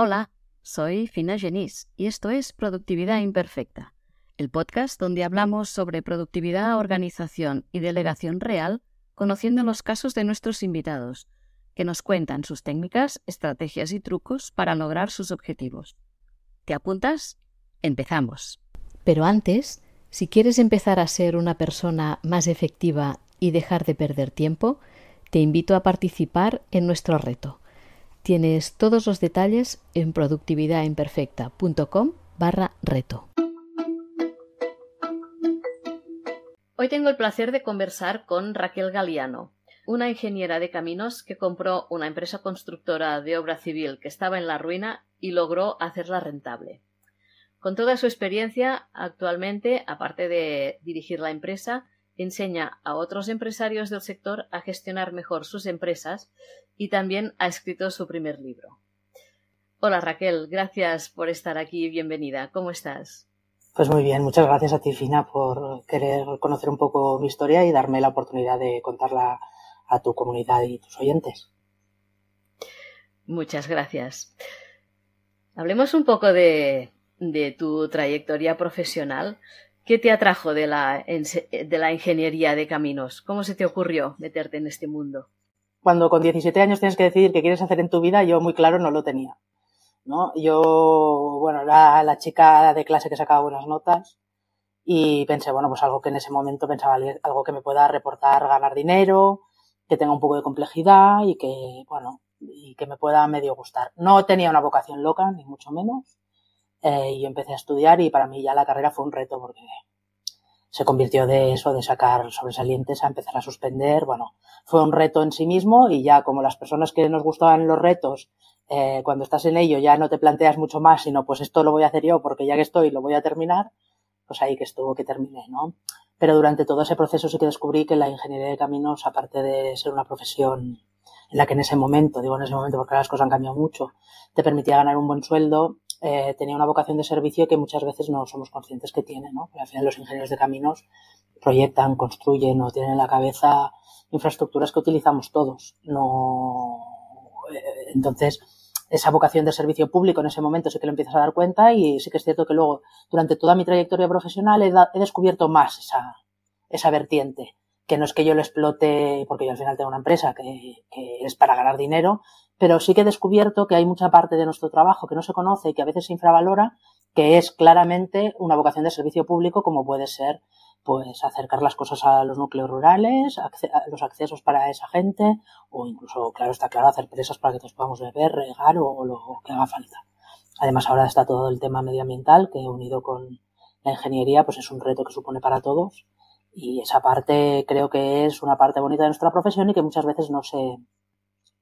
Hola, soy Fina Genís y esto es Productividad Imperfecta, el podcast donde hablamos sobre productividad, organización y delegación real, conociendo los casos de nuestros invitados, que nos cuentan sus técnicas, estrategias y trucos para lograr sus objetivos. ¿Te apuntas? Empezamos. Pero antes, si quieres empezar a ser una persona más efectiva y dejar de perder tiempo, te invito a participar en nuestro reto Tienes todos los detalles en productividadimperfecta.com barra reto. Hoy tengo el placer de conversar con Raquel Galiano, una ingeniera de caminos que compró una empresa constructora de obra civil que estaba en la ruina y logró hacerla rentable. Con toda su experiencia, actualmente, aparte de dirigir la empresa, enseña a otros empresarios del sector a gestionar mejor sus empresas y también ha escrito su primer libro. Hola Raquel, gracias por estar aquí y bienvenida. ¿Cómo estás? Pues muy bien, muchas gracias a ti, Fina, por querer conocer un poco mi historia y darme la oportunidad de contarla a tu comunidad y tus oyentes. Muchas gracias. Hablemos un poco de, de tu trayectoria profesional. ¿Qué te atrajo de la, de la ingeniería de caminos? ¿Cómo se te ocurrió meterte en este mundo? Cuando con 17 años tienes que decidir qué quieres hacer en tu vida, yo muy claro no lo tenía. ¿no? Yo, bueno, era la chica de clase que sacaba buenas notas y pensé, bueno, pues algo que en ese momento pensaba, algo que me pueda reportar ganar dinero, que tenga un poco de complejidad y que, bueno, y que me pueda medio gustar. No tenía una vocación loca, ni mucho menos, eh, y empecé a estudiar y para mí ya la carrera fue un reto porque se convirtió de eso, de sacar sobresalientes a empezar a suspender. Bueno, fue un reto en sí mismo y ya como las personas que nos gustaban los retos, eh, cuando estás en ello ya no te planteas mucho más, sino pues esto lo voy a hacer yo porque ya que estoy lo voy a terminar, pues ahí que estuvo que terminé, ¿no? Pero durante todo ese proceso sí que descubrí que la ingeniería de caminos, aparte de ser una profesión en la que en ese momento, digo en ese momento porque las cosas han cambiado mucho, te permitía ganar un buen sueldo, eh, tenía una vocación de servicio que muchas veces no somos conscientes que tiene, ¿no? al final los ingenieros de caminos proyectan, construyen o tienen en la cabeza infraestructuras que utilizamos todos. No, eh, entonces, esa vocación de servicio público en ese momento sí que lo empiezas a dar cuenta y sí que es cierto que luego, durante toda mi trayectoria profesional, he, he descubierto más esa, esa vertiente que no es que yo lo explote, porque yo al final tengo una empresa que, es para ganar dinero, pero sí que he descubierto que hay mucha parte de nuestro trabajo que no se conoce y que a veces se infravalora, que es claramente una vocación de servicio público, como puede ser pues acercar las cosas a los núcleos rurales, los accesos para esa gente, o incluso, claro, está claro, hacer presas para que todos podamos beber, regar o, lo que haga falta. Además, ahora está todo el tema medioambiental, que unido con la ingeniería, pues es un reto que supone para todos. Y esa parte creo que es una parte bonita de nuestra profesión y que muchas veces no se,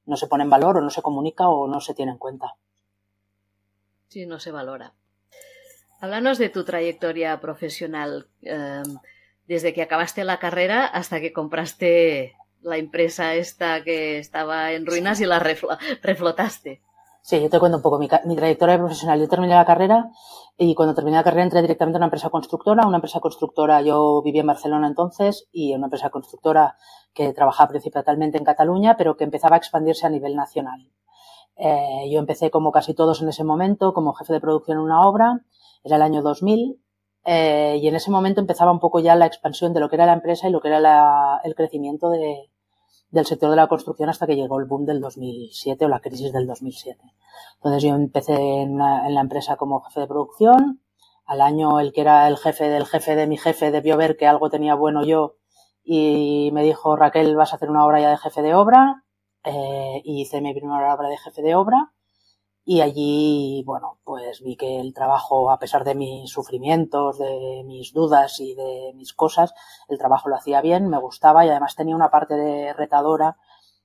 no se pone en valor o no se comunica o no se tiene en cuenta. Sí, no se valora. Háblanos de tu trayectoria profesional, em, desde que acabaste la carrera hasta que compraste la empresa esta que estaba en ruinas y la reflotaste. Sí, yo te cuento un poco mi, trayectoria profesional. Yo terminé la carrera y cuando terminé la carrera entré directamente a una empresa constructora. Una empresa constructora, yo vivía en Barcelona entonces y una empresa constructora que trabajaba principalmente en Cataluña, pero que empezaba a expandirse a nivel nacional. Eh, yo empecé como casi todos en ese momento, como jefe de producción en una obra. Era el año 2000 eh, y en ese momento empezaba un poco ya la expansión de lo que era la empresa y lo que era el crecimiento de, del sector de la construcción hasta que llegó el boom del 2007 o la crisis del 2007. Entonces yo empecé en la, empresa como jefe de producción. Al año el que era el jefe del jefe de mi jefe debió ver que algo tenía bueno yo y me dijo Raquel vas a hacer una obra ya de jefe de obra eh, y hice mi primera obra de jefe de obra y allí, bueno, pues vi que el trabajo, a pesar de mis sufrimientos, de mis dudas y de mis cosas, el trabajo lo hacía bien, me gustaba y además tenía una parte de retadora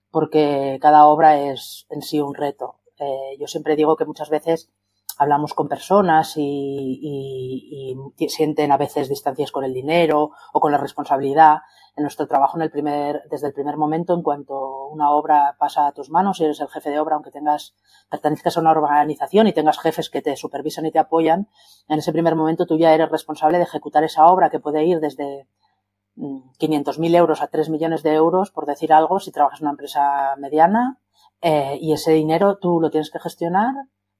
porque cada obra es en sí un reto. Eh, yo siempre digo que muchas veces hablamos con personas y, y, y, sienten a veces distancias con el dinero o con la responsabilidad. En nuestro trabajo, en el primer, desde el primer momento, en cuanto una obra pasa a tus manos y eres el jefe de obra, aunque tengas, pertenezcas a una organización y tengas jefes que te supervisan y te apoyan, en ese primer momento tú ya eres responsable de ejecutar esa obra que puede ir desde 500.000 mm, euros a 3 millones de euros, por decir algo, si trabajas en una empresa mediana, eh, y ese dinero tú lo tienes que gestionar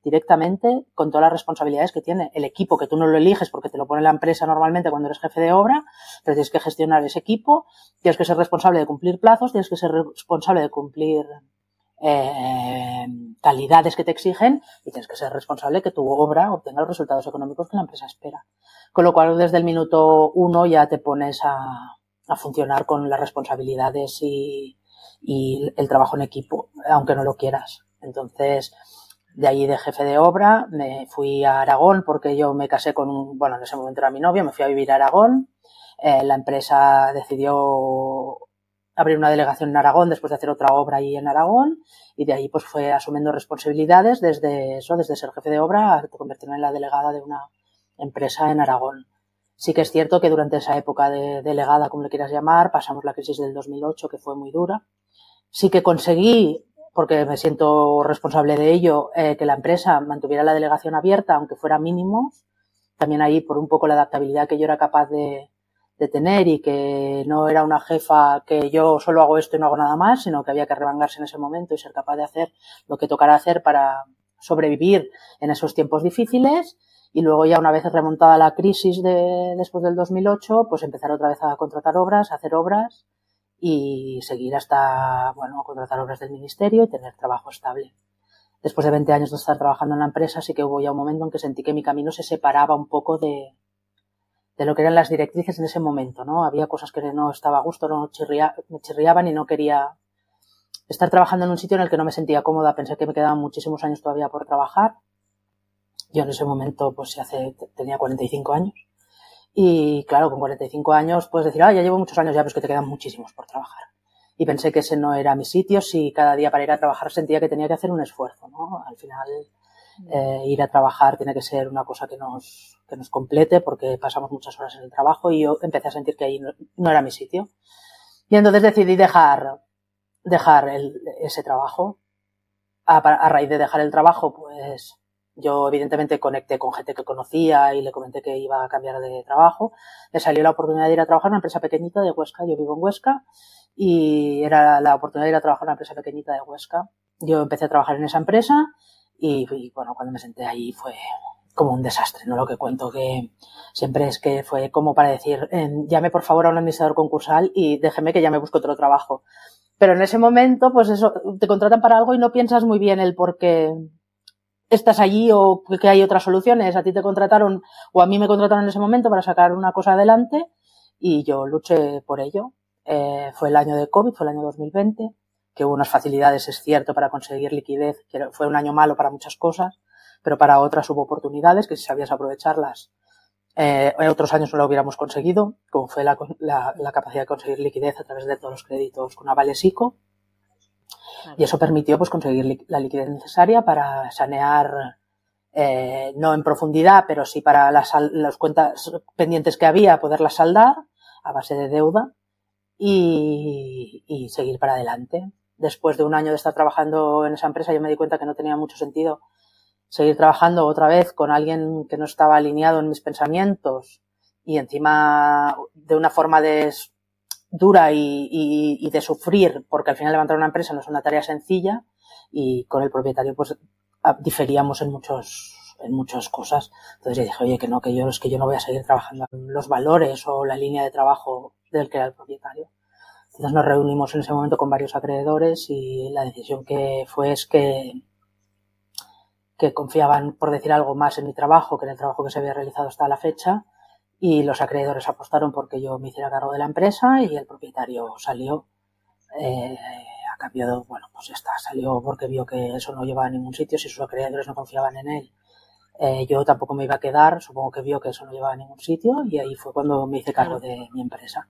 directamente con todas las responsabilidades que tiene el equipo, que tú no lo eliges porque te lo pone la empresa normalmente cuando eres jefe de obra, pero tienes que gestionar ese equipo, tienes que ser responsable de cumplir plazos, tienes que ser responsable de cumplir eh, calidades que te exigen y tienes que ser responsable que tu obra obtenga los resultados económicos que la empresa espera. Con lo cual, desde el minuto uno ya te pones a, a funcionar con las responsabilidades y, y el trabajo en equipo, aunque no lo quieras. Entonces, de ahí de jefe de obra, me fui a Aragón porque yo me casé con bueno, en ese momento era mi novio, me fui a vivir a Aragón. Eh, la empresa decidió abrir una delegación en Aragón después de hacer otra obra ahí en Aragón y de ahí pues fue asumiendo responsabilidades desde eso, desde ser jefe de obra a convertirme en la delegada de una empresa en Aragón. Sí que es cierto que durante esa época de delegada, como le quieras llamar, pasamos la crisis del 2008 que fue muy dura. Sí que conseguí porque me siento responsable de ello, eh, que la empresa mantuviera la delegación abierta, aunque fuera mínimo. También ahí por un poco la adaptabilidad que yo era capaz de, de, tener y que no era una jefa que yo solo hago esto y no hago nada más, sino que había que revangarse en ese momento y ser capaz de hacer lo que tocara hacer para sobrevivir en esos tiempos difíciles. Y luego ya una vez remontada la crisis de, después del 2008, pues empezar otra vez a contratar obras, a hacer obras y seguir hasta, bueno, contratar obras del ministerio y tener trabajo estable. Después de 20 años de estar trabajando en la empresa, sí que hubo ya un momento en que sentí que mi camino se separaba un poco de, de lo que eran las directrices en ese momento, ¿no? Había cosas que no estaba a gusto, no chirría, me chirriaban y no quería estar trabajando en un sitio en el que no me sentía cómoda. Pensé que me quedaban muchísimos años todavía por trabajar. Yo en ese momento, pues hace, tenía 45 años. Y claro, con 45 años puedes decir, ah, ya llevo muchos años ya, pero es que te quedan muchísimos por trabajar. Y pensé que ese no era mi sitio, si cada día para ir a trabajar sentía que tenía que hacer un esfuerzo, ¿no? Al final, eh, ir a trabajar tiene que ser una cosa que nos, que nos complete porque pasamos muchas horas en el trabajo y yo empecé a sentir que ahí no, no era mi sitio. Y entonces decidí dejar, dejar el, ese trabajo. A, a raíz de dejar el trabajo, pues yo evidentemente conecté con gente que conocía y le comenté que iba a cambiar de trabajo. Le salió la oportunidad de ir a trabajar en una empresa pequeñita de Huesca. Yo vivo en Huesca y era la oportunidad de ir a trabajar en una empresa pequeñita de Huesca. Yo empecé a trabajar en esa empresa y, y bueno, cuando me senté ahí fue como un desastre, ¿no? Lo que cuento que siempre es que fue como para decir, eh, llame por favor a un administrador concursal y déjeme que ya me busque otro trabajo. Pero en ese momento, pues eso, te contratan para algo y no piensas muy bien el por qué, estás allí o que hay otras soluciones. A ti te contrataron o a mí me contrataron en ese momento para sacar una cosa adelante y yo luché por ello. Eh, fue el año de COVID, fue el año 2020, que hubo unas facilidades, es cierto, para conseguir liquidez, que fue un año malo para muchas cosas, pero para otras hubo oportunidades que si sabías aprovecharlas, eh, en otros años no lo hubiéramos conseguido, como fue la, la, la, capacidad de conseguir liquidez a través de todos los créditos con avales ICO. Y eso permitió pues conseguir la liquidez necesaria para sanear, eh, no en profundidad, pero sí para las, las cuentas pendientes que había, poderlas saldar a base de deuda y, y seguir para adelante. Después de un año de estar trabajando en esa empresa, yo me di cuenta que no tenía mucho sentido seguir trabajando otra vez con alguien que no estaba alineado en mis pensamientos y encima de una forma de dura y, y, y, de sufrir, porque al final levantar una empresa no es una tarea sencilla y con el propietario pues diferíamos en muchos en muchas cosas. Entonces yo dije, oye, que no, que yo es que yo no voy a seguir trabajando los valores o la línea de trabajo del que era el propietario. Entonces nos reunimos en ese momento con varios acreedores y la decisión que fue es que que confiaban, por decir algo más, en mi trabajo que en el trabajo que se había realizado hasta la fecha y los acreedores apostaron porque yo me hiciera cargo de la empresa y el propietario salió eh, a cambio de, bueno, pues está, salió porque vio que eso no llevaba a ningún sitio, si sus acreedores no confiaban en él. Eh, yo tampoco me iba a quedar, supongo que vio que eso no llevaba a ningún sitio y ahí fue cuando me hice cargo de mi empresa,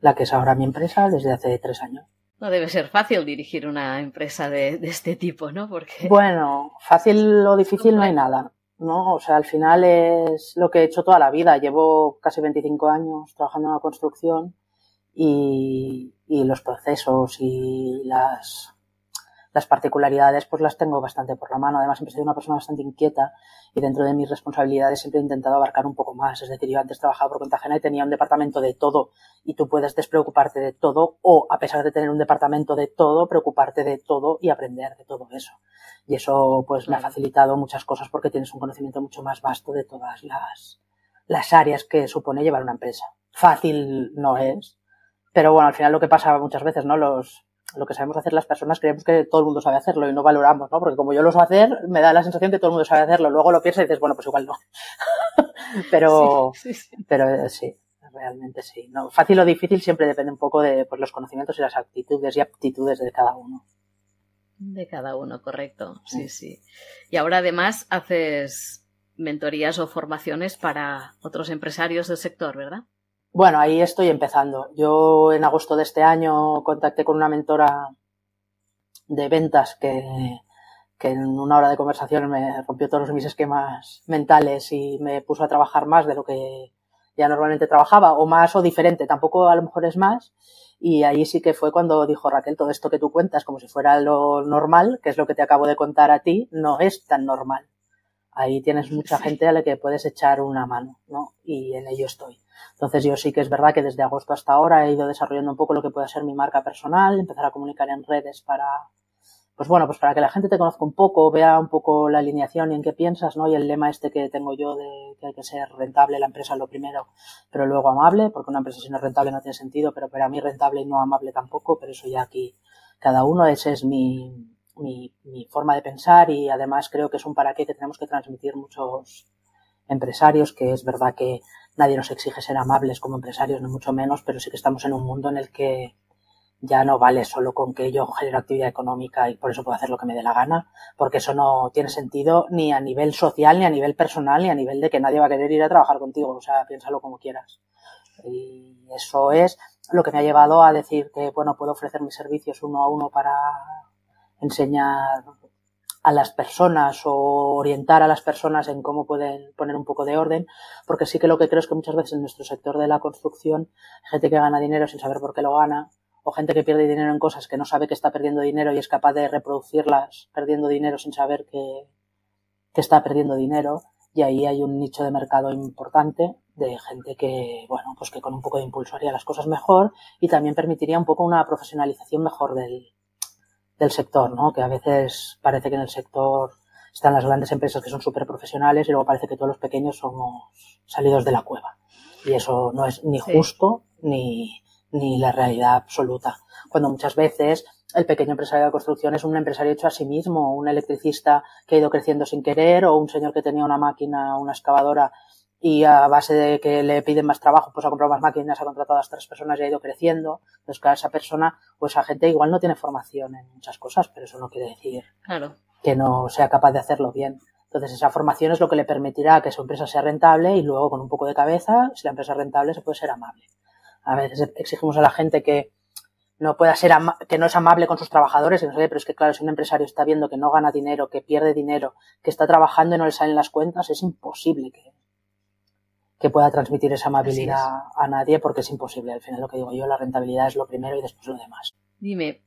la que es ahora mi empresa desde hace tres años. No debe ser fácil dirigir una empresa de, de este tipo, ¿no? Porque... Bueno, fácil o difícil no hay nada. ¿No? O sea, al final es lo que he hecho toda la vida. Llevo casi 25 años trabajando en la construcción y, y los procesos y las, las particularidades pues las tengo bastante por la mano. Además, siempre he sido una persona bastante inquieta y dentro de mis responsabilidades siempre he intentado abarcar un poco más. Es decir, yo antes trabajaba por cuenta ajena y tenía un departamento de todo y tú puedes despreocuparte de todo o, a pesar de tener un departamento de todo, preocuparte de todo y aprender de todo eso. Y eso pues me ha facilitado muchas cosas porque tienes un conocimiento mucho más vasto de todas las, las áreas que supone llevar una empresa. Fácil no es, pero bueno, al final lo que pasa muchas veces, ¿no? Los, lo que sabemos hacer las personas creemos que todo el mundo sabe hacerlo y no valoramos, ¿no? Porque como yo lo sé hacer, me da la sensación que todo el mundo sabe hacerlo. Luego lo piensas y dices, bueno, pues igual no. pero, sí, sí, pero eh, sí, realmente sí. No, fácil o difícil siempre depende un poco de pues, los conocimientos y las actitudes y aptitudes de cada uno. De cada uno, correcto. Sí, sí. Y ahora además haces mentorías o formaciones para otros empresarios del sector, ¿verdad? Bueno, ahí estoy empezando. Yo en agosto de este año contacté con una mentora de ventas que, que en una hora de conversación me rompió todos mis esquemas mentales y me puso a trabajar más de lo que ya normalmente trabajaba, o más o diferente, tampoco a lo mejor es más. Y ahí sí que fue cuando dijo Raquel, todo esto que tú cuentas como si fuera lo normal, que es lo que te acabo de contar a ti, no es tan normal. Ahí tienes mucha gente a la que puedes echar una mano, ¿no? Y en ello estoy. Entonces yo sí que es verdad que desde agosto hasta ahora he ido desarrollando un poco lo que puede ser mi marca personal, empezar a comunicar en redes para, pues bueno, pues para que la gente te conozca un poco, vea un poco la alineación y en qué piensas, ¿no? Y el lema este que tengo yo de que hay que ser rentable la empresa lo primero, pero luego amable, porque una empresa si no es rentable no tiene sentido, pero para mí rentable y no amable tampoco, pero eso ya aquí cada uno, ese es mi, mi, mi forma de pensar y además creo que es un para qué que tenemos que transmitir muchos empresarios, que es verdad que nadie nos exige ser amables como empresarios, ni mucho menos, pero sí que estamos en un mundo en el que ya no vale solo con que yo genero actividad económica y por eso puedo hacer lo que me dé la gana, porque eso no tiene sentido ni a nivel social, ni a nivel personal, ni a nivel de que nadie va a querer ir a trabajar contigo, o sea, piénsalo como quieras. Y eso es lo que me ha llevado a decir que, bueno, puedo ofrecer mis servicios uno a uno para enseñar a las personas o orientar a las personas en cómo pueden poner un poco de orden, porque sí que lo que creo es que muchas veces en nuestro sector de la construcción, gente que gana dinero sin saber por qué lo gana, o gente que pierde dinero en cosas que no sabe que está perdiendo dinero y es capaz de reproducirlas perdiendo dinero sin saber que, que está perdiendo dinero, y ahí hay un nicho de mercado importante de gente que, bueno, pues que con un poco de impulso haría las cosas mejor y también permitiría un poco una profesionalización mejor del, del sector, ¿no? Que a veces parece que en el sector están las grandes empresas que son súper profesionales y luego parece que todos los pequeños somos salidos de la cueva. Y eso no es ni justo ni, ni la realidad absoluta. Cuando muchas veces el pequeño empresario de construcción es un empresario hecho a sí mismo, un electricista que ha ido creciendo sin querer o un señor que tenía una máquina, una excavadora y a base de que le piden más trabajo, pues ha comprado más máquinas, ha contratado a las tres personas y ha ido creciendo. Entonces, cada esa persona o esa gente igual no tiene formación en muchas cosas, pero eso no quiere decir que no sea capaz de hacerlo bien. Entonces, esa formación es lo que le permitirá que su empresa sea rentable y luego, con un poco de cabeza, si la empresa es rentable, se puede ser amable. A veces exigimos a la gente que no pueda ser que no es amable con sus trabajadores, pero es que claro, si un empresario está viendo que no gana dinero, que pierde dinero, que está trabajando y no le salen las cuentas, es imposible que, que pueda transmitir esa amabilidad a nadie porque es imposible. Al final lo que digo yo, la rentabilidad es lo primero y después lo demás. Dime,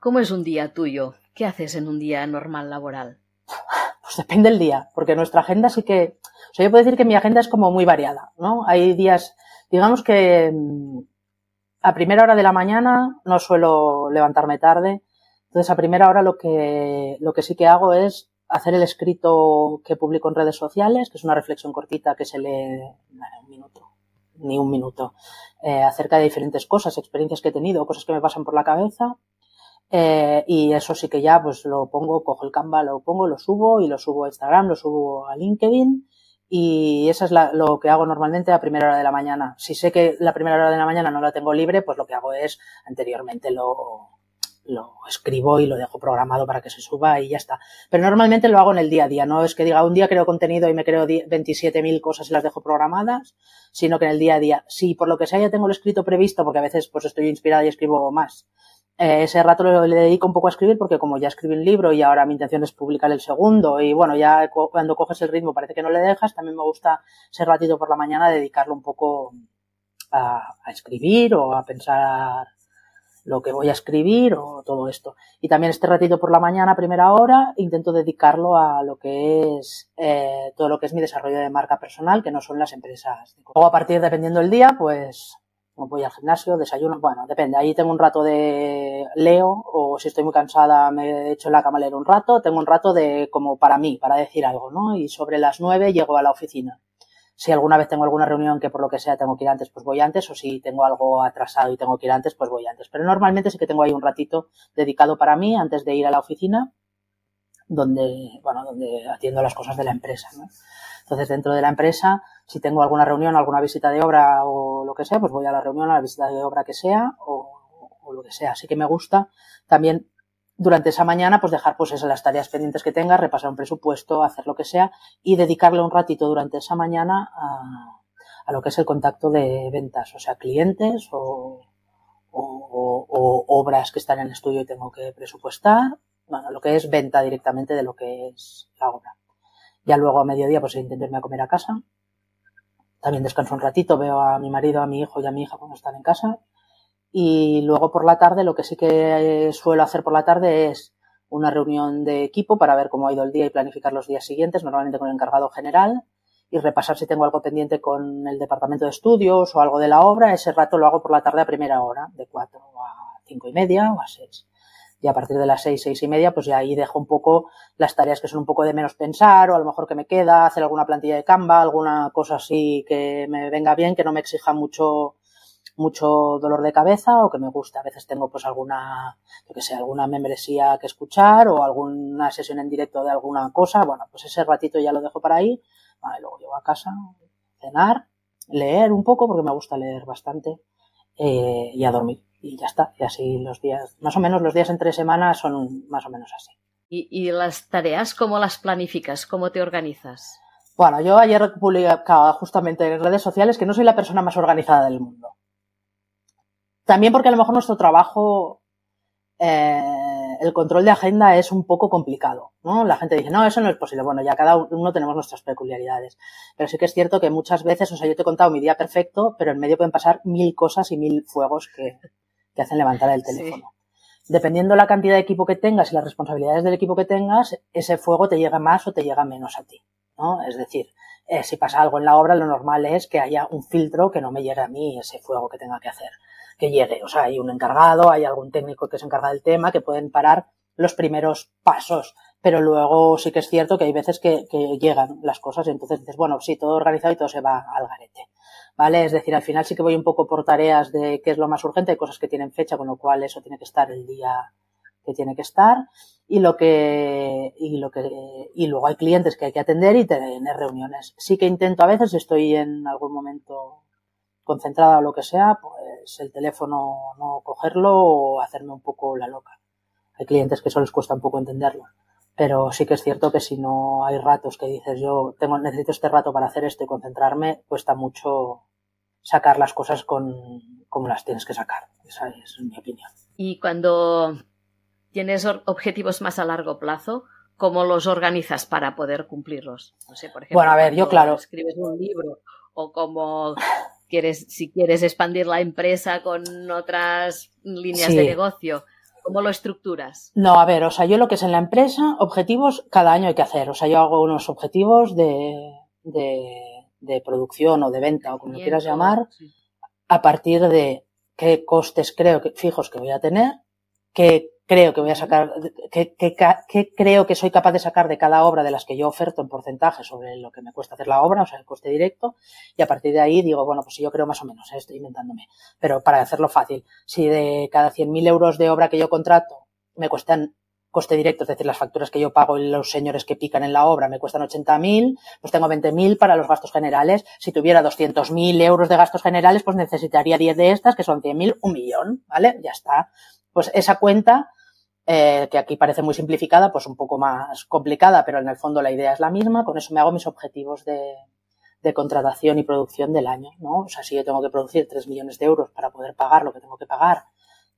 ¿cómo es un día tuyo? ¿Qué haces en un día normal laboral? Pues depende del día, porque nuestra agenda sí que, o sea, yo puedo decir que mi agenda es como muy variada, ¿no? Hay días, digamos que mm, a primera hora de la mañana no suelo levantarme tarde, entonces a primera hora lo que, lo que sí que hago es hacer el escrito que publico en redes sociales, que es una reflexión cortita que se lee un minuto, ni un minuto, eh, acerca de diferentes cosas, experiencias que he tenido, cosas que me pasan por la cabeza. Eh, y eso sí que ya pues lo pongo, cojo el Canva, lo pongo, lo subo y lo subo a Instagram, lo subo a LinkedIn y eso es lo que hago normalmente a primera hora de la mañana. Si sé que la primera hora de la mañana no la tengo libre, pues lo que hago es anteriormente lo, lo escribo y lo dejo programado para que se suba y ya está. Pero normalmente lo hago en el día a día, no es que diga un día creo contenido y me creo 27.000 cosas y las dejo programadas, sino que en el día a día, si por lo que sea ya tengo el escrito previsto, porque a veces pues estoy inspirada y escribo más, eh, ese rato lo, le dedico un poco a escribir porque como ya escribí un libro y ahora mi intención es publicar el segundo y bueno, ya cuando coges el ritmo parece que no le dejas, también me gusta ese ratito por la mañana dedicarlo un poco a, a escribir o a pensar lo que voy a escribir o todo esto. Y también este ratito por la mañana, primera hora, intento dedicarlo a lo que es eh, todo lo que es mi desarrollo de marca personal, que no son las empresas. Luego a partir, dependiendo del día, pues voy al gimnasio, desayuno, bueno, depende. Ahí tengo un rato de leo o si estoy muy cansada me echo en la cama a leer un rato. Tengo un rato de como para mí, para decir algo, ¿no? Y sobre las nueve llego a la oficina. Si alguna vez tengo alguna reunión que por lo que sea tengo que ir antes, pues voy antes, o si tengo algo atrasado y tengo que ir antes, pues voy antes. Pero normalmente sí que tengo ahí un ratito dedicado para mí antes de ir a la oficina, donde, bueno, donde atiendo las cosas de la empresa, ¿no? Entonces, dentro de la empresa, si tengo alguna reunión, alguna visita de obra o lo que sea, pues voy a la reunión, a la visita de obra que sea, o, o lo que sea. Así que me gusta también durante esa mañana, pues dejar pues esas las tareas pendientes que tenga, repasar un presupuesto, hacer lo que sea y dedicarle un ratito durante esa mañana a, a lo que es el contacto de ventas, o sea, clientes o, o, o, obras que están en estudio y tengo que presupuestar, bueno, lo que es venta directamente de lo que es la obra. Ya luego a mediodía pues intento irme a comer a casa. También descanso un ratito, veo a mi marido, a mi hijo y a mi hija cuando están en casa y luego por la tarde, lo que sí que suelo hacer por la tarde es una reunión de equipo para ver cómo ha ido el día y planificar los días siguientes, normalmente con el encargado general, y repasar si tengo algo pendiente con el departamento de estudios o algo de la obra. Ese rato lo hago por la tarde a primera hora, de cuatro a cinco y media o a seis. Y a partir de las seis, seis y media, pues ya ahí dejo un poco las tareas que son un poco de menos pensar, o a lo mejor que me queda, hacer alguna plantilla de Canva, alguna cosa así que me venga bien, que no me exija mucho mucho dolor de cabeza o que me gusta. A veces tengo pues alguna, yo que sé, alguna membresía que escuchar o alguna sesión en directo de alguna cosa. Bueno, pues ese ratito ya lo dejo para ahí. Vale, luego llego a casa, cenar, leer un poco porque me gusta leer bastante eh, y a dormir. Y ya está. Y así los días, más o menos los días entre semanas son más o menos así. ¿Y, y las tareas cómo las planificas? ¿Cómo te organizas? Bueno, yo ayer publicaba justamente en redes sociales que no soy la persona más organizada del mundo. También porque a lo mejor nuestro trabajo, eh, el control de agenda es un poco complicado, ¿no? La gente dice, no, eso no es posible. Bueno, ya cada uno tenemos nuestras peculiaridades. Pero sí que es cierto que muchas veces, o sea, yo te he contado mi día perfecto, pero en medio pueden pasar mil cosas y mil fuegos que, que hacen levantar el teléfono. Sí. Dependiendo la cantidad de equipo que tengas y las responsabilidades del equipo que tengas, ese fuego te llega más o te llega menos a ti, ¿no? Es decir, eh, si pasa algo en la obra, lo normal es que haya un filtro que no me llegue a mí ese fuego que tenga que hacer que llegue. O sea, hay un encargado, hay algún técnico que se encarga del tema que pueden parar los primeros pasos. Pero luego sí que es cierto que hay veces que, que llegan las cosas y entonces dices, bueno, sí, todo organizado y todo se va al garete. ¿Vale? Es decir, al final sí que voy un poco por tareas de qué es lo más urgente, hay cosas que tienen fecha, con lo cual eso tiene que estar el día que tiene que estar y lo que y lo que y luego hay clientes que hay que atender y tener reuniones. Sí que intento a veces, estoy en algún momento concentrada o lo que sea, pues el teléfono no cogerlo o hacerme un poco la loca. Hay clientes que eso les cuesta un poco entenderlo. Pero sí que es cierto que si no hay ratos que dices yo tengo, necesito este rato para hacer esto y concentrarme, cuesta mucho sacar las cosas con, como las tienes que sacar. Esa es mi opinión. Y cuando tienes objetivos más a largo plazo, ¿cómo los organizas para poder cumplirlos? No sé, por ejemplo, bueno, a ver, yo claro. Escribes un libro o como quieres, si quieres expandir la empresa con otras líneas sí. de negocio, ¿cómo lo estructuras? No, a ver, o sea, yo lo que es en la empresa, objetivos cada año hay que hacer. O sea, yo hago unos objetivos de, de, de producción o de venta o como lo quieras llamar, sí. a partir de qué costes creo que fijos que voy a tener, qué creo que voy a sacar, que, creo que soy capaz de sacar de cada obra de las que yo oferto en porcentaje sobre lo que me cuesta hacer la obra, o sea, el coste directo, y a partir de ahí digo, bueno, pues yo creo más o menos, ¿eh? estoy inventándome, pero para hacerlo fácil, si de cada 100.000 euros de obra que yo contrato me cuestan coste directo, es decir, las facturas que yo pago y los señores que pican en la obra me cuestan 80.000, pues tengo 20.000 para los gastos generales. Si tuviera 200.000 euros de gastos generales, pues necesitaría 10 de estas, que son 100.000, un millón, ¿vale? Ya está. Pues esa cuenta eh, que aquí parece muy simplificada, pues un poco más complicada, pero en el fondo la idea es la misma. Con eso me hago mis objetivos de, contratación y producción del año, ¿no? O sea, si yo tengo que producir 3 millones de euros para poder pagar lo que tengo que pagar,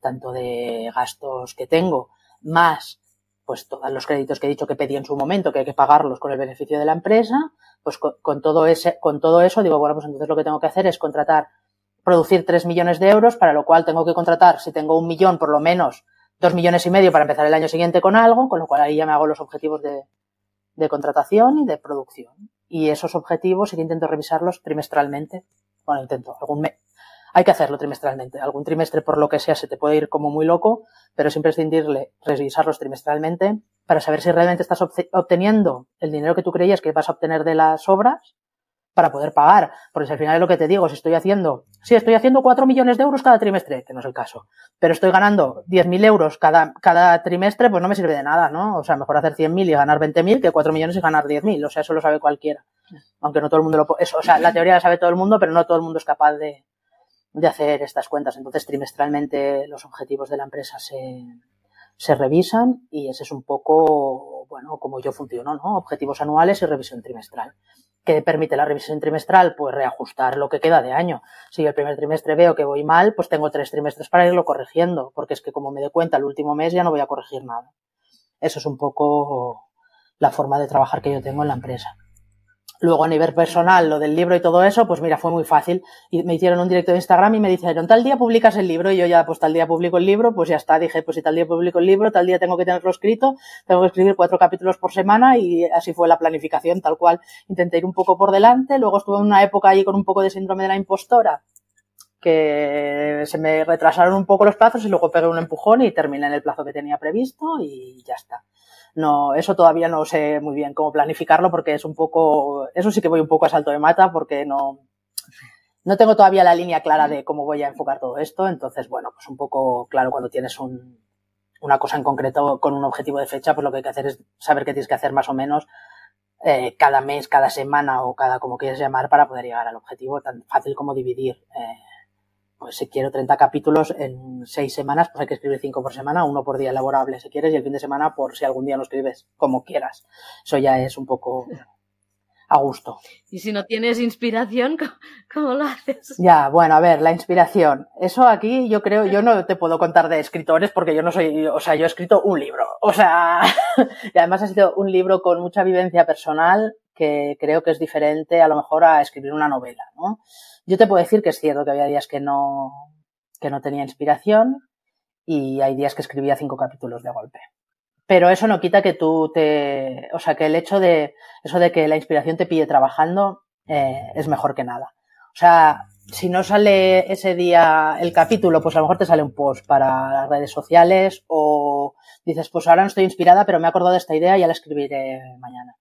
tanto de gastos que tengo, más pues todos los créditos que he dicho que pedí en su momento, que hay que pagarlos con el beneficio de la empresa, pues con, con todo ese, con todo eso digo, bueno, pues entonces lo que tengo que hacer es contratar producir 3 millones de euros, para lo cual tengo que contratar, si tengo un millón, por lo menos dos millones y medio para empezar el año siguiente con algo, con lo cual ahí ya me hago los objetivos de, de contratación y de producción. Y esos objetivos sí que intento revisarlos trimestralmente. Bueno, intento, algún mes. Hay que hacerlo trimestralmente. Algún trimestre, por lo que sea, se te puede ir como muy loco, pero es imprescindible revisarlos trimestralmente para saber si realmente estás obteniendo el dinero que tú creías que vas a obtener de las obras para poder pagar. Porque si al final es lo que te digo, si estoy haciendo, sí, estoy haciendo 4 millones de euros cada trimestre, que no es el caso, pero estoy ganando 10.000 euros cada, cada trimestre, pues no me sirve de nada, ¿no? O sea, mejor hacer 100.000 y ganar 20.000 que 4 millones y ganar 10.000. O sea, eso lo sabe cualquiera. Aunque no todo el mundo lo, eso, o sea, la teoría la sabe todo el mundo, pero no todo el mundo es capaz de, de hacer estas cuentas. Entonces, trimestralmente los objetivos de la empresa se, se revisan y ese es un poco, bueno, como yo funciono, ¿no? Objetivos anuales y revisión trimestral que permite la revisión trimestral, pues reajustar lo que queda de año. Si el primer trimestre veo que voy mal, pues tengo tres trimestres para irlo corrigiendo, porque es que como me doy cuenta el último mes ya no voy a corregir nada. Eso es un poco la forma de trabajar que yo tengo en la empresa. Luego a nivel personal, lo del libro y todo eso, pues mira, fue muy fácil. Y me hicieron un directo de Instagram y me dijeron, tal día publicas el libro. Y yo ya, pues tal día publico el libro, pues ya está. Dije, pues si tal día publico el libro, tal día tengo que tenerlo escrito, tengo que escribir cuatro capítulos por semana y así fue la planificación, tal cual. Intenté ir un poco por delante. Luego estuve en una época ahí con un poco de síndrome de la impostora, que se me retrasaron un poco los plazos y luego pegué un empujón y terminé en el plazo que tenía previsto y ya está no, eso todavía no sé muy bien cómo planificarlo porque es un poco, eso sí que voy un poco a salto de mata porque no, no tengo todavía la línea clara de cómo voy a enfocar todo esto. Entonces, bueno, pues un poco claro cuando tienes un, una cosa en concreto con un objetivo de fecha, pues lo que hay que hacer es saber qué tienes que hacer más o menos eh, cada mes, cada semana o cada como quieras llamar para poder llegar al objetivo, tan fácil como dividir eh, pues si quiero 30 capítulos en 6 semanas, pues hay que escribir 5 por semana, uno por día laborable si quieres y el fin de semana por si algún día lo escribes como quieras. Eso ya es un poco a gusto. Y si no tienes inspiración, ¿cómo, lo haces? Ya, bueno, a ver, la inspiración. Eso aquí yo creo, yo no te puedo contar de escritores porque yo no soy, o sea, yo he escrito un libro. O sea, y además ha sido un libro con mucha vivencia personal que creo que es diferente a lo mejor a escribir una novela, ¿no? Yo te puedo decir que es cierto que había días que no, que no tenía inspiración y hay días que escribía cinco capítulos de golpe. Pero eso no quita que tú te, o sea, que el hecho de, eso de que la inspiración te pille trabajando, eh, es mejor que nada. O sea, si no sale ese día el capítulo, pues a lo mejor te sale un post para las redes sociales o dices, pues ahora no estoy inspirada, pero me he acordado de esta idea y ya la escribiré mañana.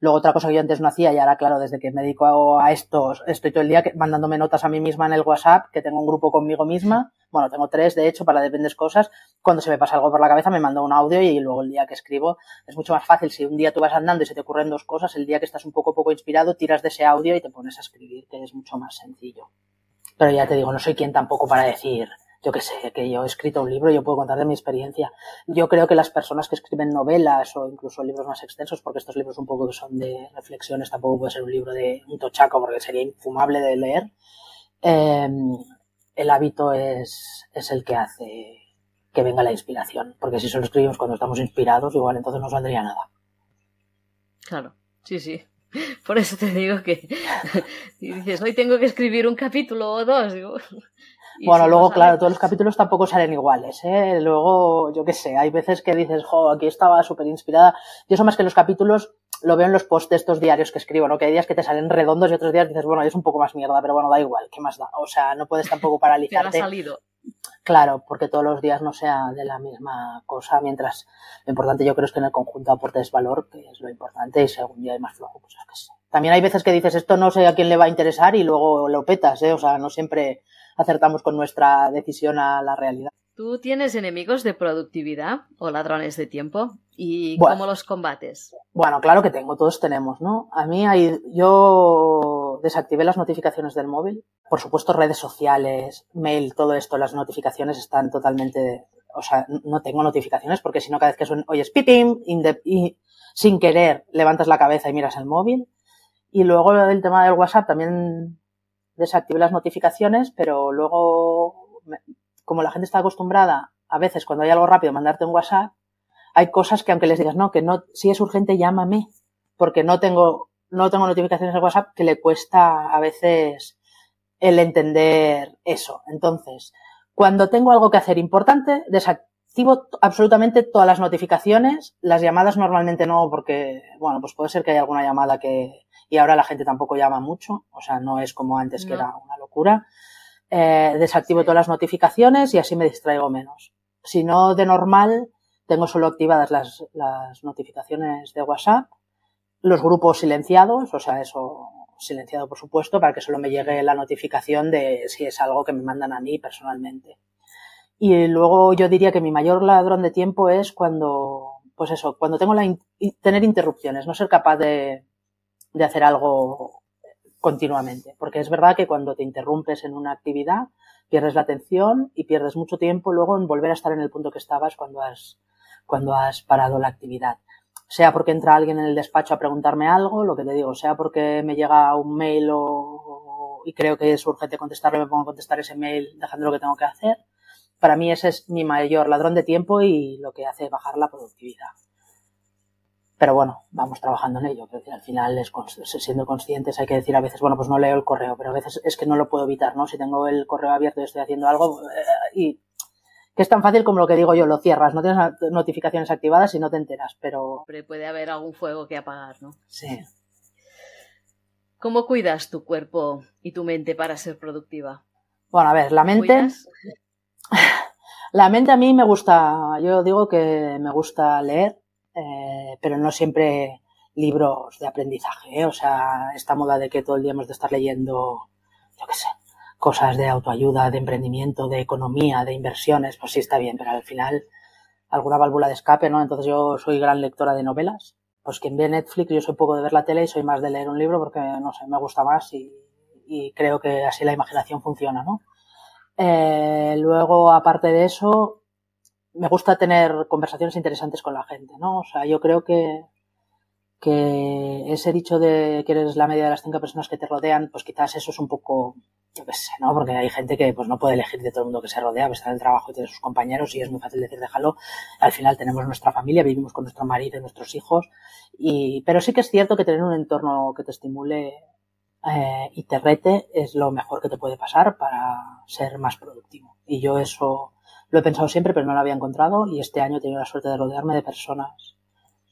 Luego otra cosa que yo antes no hacía y ahora claro, desde que me dedico a esto, estoy todo el día mandándome notas a mí misma en el WhatsApp, que tengo un grupo conmigo misma, bueno, tengo tres de hecho para dependes cosas, cuando se me pasa algo por la cabeza me mando un audio y luego el día que escribo es mucho más fácil. Si un día tú vas andando y se te ocurren dos cosas, el día que estás un poco poco inspirado, tiras de ese audio y te pones a escribir, que es mucho más sencillo. Pero ya te digo, no soy quien tampoco para decir, yo que sé, que yo he escrito un libro, yo puedo contar de mi experiencia. Yo creo que las personas que escriben novelas o incluso libros más extensos, porque estos libros un poco que son de reflexiones, tampoco puede ser un libro de un tochaco porque sería infumable de leer, eh, el hábito es, es el que hace que venga la inspiración, porque si solo escribimos cuando estamos inspirados, igual entonces no saldría nada. Claro, sí, sí. Por eso te digo que dices, hoy tengo que escribir un capítulo o dos. Digo, bueno, luego, claro, todos los capítulos tampoco salen iguales, ¿eh? Luego, yo qué sé, hay veces que dices, jo, aquí estaba súper inspirada. Yo eso más que los capítulos lo veo en los posts de estos diarios que escribo, ¿no? Que hay días que te salen redondos y otros días dices, bueno, es un poco más mierda, pero bueno, da igual, ¿qué más da? O sea, no puedes tampoco paralizarte. ha salido. Claro, porque todos los días no sea de la misma cosa, mientras lo importante yo creo es que en el conjunto aportes valor, que es lo importante, y si algún día hay más flojo, pues es que sí. También hay veces que dices, esto no sé a quién le va a interesar y luego lo petas, ¿eh? O sea, no siempre acertamos con nuestra decisión a la realidad. ¿Tú tienes enemigos de productividad o ladrones de tiempo? ¿Y cómo los combates? Bueno, claro que tengo, todos tenemos, ¿no? A mí hay, yo desactivé las notificaciones del móvil. Por supuesto, redes sociales, mail, todo esto, las notificaciones están totalmente, o sea, no tengo notificaciones porque si no cada vez que suena, oyes pipim, y sin querer levantas la cabeza y miras el móvil. Y luego el tema del WhatsApp también desactivé las notificaciones, pero luego, como la gente está acostumbrada a veces cuando hay algo rápido mandarte un WhatsApp, hay cosas que aunque les digas no, que no, si es urgente llámame, porque no tengo, no tengo notificaciones de WhatsApp que le cuesta a veces el entender eso. Entonces, cuando tengo algo que hacer importante, desactivo absolutamente todas las notificaciones. Las llamadas normalmente no, porque, bueno, pues puede ser que haya alguna llamada que, y ahora la gente tampoco llama mucho, o sea, no es como antes que era una locura. Eh, desactivo todas las notificaciones y así me distraigo menos. Si no, de normal, tengo solo activadas las, las notificaciones de WhatsApp, los grupos silenciados, o sea, eso silenciado por supuesto, para que solo me llegue la notificación de si es algo que me mandan a mí personalmente. Y luego yo diría que mi mayor ladrón de tiempo es cuando, pues eso, cuando tengo la, tener interrupciones, no ser capaz de, de hacer algo continuamente. Porque es verdad que cuando te interrumpes en una actividad, pierdes la atención y pierdes mucho tiempo luego en volver a estar en el punto que estabas cuando has, cuando has parado la actividad. Sea porque entra alguien en el despacho a preguntarme algo, lo que te digo, sea porque me llega un mail o, y creo que es urgente contestarlo, me pongo a contestar ese mail dejando lo que tengo que hacer. Para mí ese es mi mayor ladrón de tiempo y lo que hace bajar la productividad. Pero bueno, vamos trabajando en ello. al final, es, siendo conscientes, hay que decir a veces, bueno, pues no leo el correo, pero a veces es que no lo puedo evitar, ¿no? Si tengo el correo abierto y estoy haciendo algo, eh, y que es tan fácil como lo que digo yo, lo cierras, no tienes notificaciones activadas y no te enteras, pero... Pero puede haber algún fuego que apagar, ¿no? Sí. ¿Cómo cuidas tu cuerpo y tu mente para ser productiva? Bueno, a ver, la mente... La mente a mí me gusta, yo digo que me gusta leer, eh, pero no siempre libros de aprendizaje, ¿eh? o sea, esta moda de que todo el día hemos de estar leyendo, yo qué sé, cosas de autoayuda, de emprendimiento, de economía, de inversiones, pues sí está bien, pero al final alguna válvula de escape, ¿no? Entonces yo soy gran lectora de novelas, pues quien ve Netflix, yo soy poco de ver la tele y soy más de leer un libro porque, no sé, me gusta más y, creo que así la imaginación funciona, ¿no? Eh, luego, aparte de eso, me gusta tener conversaciones interesantes con la gente, ¿no? O sea, yo creo que, que ese dicho de que eres la media de las cinco personas que te rodean, pues quizás eso es un poco, yo qué sé, ¿no? Porque hay gente que pues no puede elegir de todo el mundo que se rodea, pues está en el trabajo y tiene sus compañeros y es muy fácil decir déjalo. Al final tenemos nuestra familia, vivimos con nuestro marido y nuestros hijos, y, pero sí que es cierto que tener un entorno que te estimule eh, y te rete es lo mejor que te puede pasar para ser más productivo. Y yo eso lo he pensado siempre, pero no lo había encontrado y este año he tenido la suerte de rodearme de personas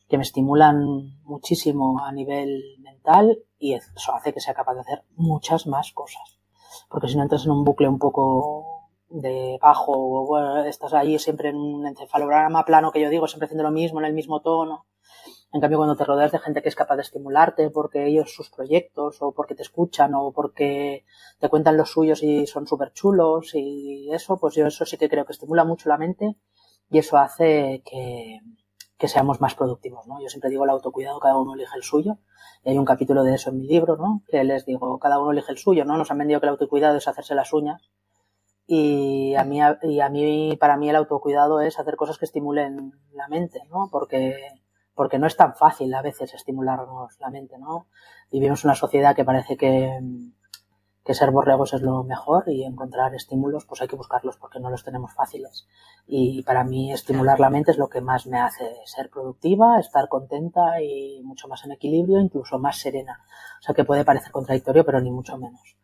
que me estimulan muchísimo a nivel mental y eso hace que sea capaz de hacer muchas más cosas. Porque si no entras en un bucle un poco de bajo, bueno, estás ahí siempre en un encefalograma plano que yo digo, siempre haciendo lo mismo, en el mismo tono. En cambio, cuando te rodeas de gente que es capaz de estimularte porque ellos sus proyectos o porque te escuchan o porque te cuentan los suyos y son súper chulos y eso, pues yo eso sí que creo que estimula mucho la mente y eso hace que, que seamos más productivos, ¿no? Yo siempre digo el autocuidado, cada uno elige el suyo. Y hay un capítulo de eso en mi libro, ¿no? Que les digo, cada uno elige el suyo, ¿no? Nos han vendido que el autocuidado es hacerse las uñas. Y a mí, y a mí, para mí el autocuidado es hacer cosas que estimulen la mente, ¿no? Porque, porque no es tan fácil a veces estimularnos la mente, ¿no? Vivimos una sociedad que parece que, que ser borregos es lo mejor y encontrar estímulos, pues hay que buscarlos porque no los tenemos fáciles. Y para mí estimular la mente es lo que más me hace ser productiva, estar contenta y mucho más en equilibrio, incluso más serena. O sea que puede parecer contradictorio, pero ni mucho menos.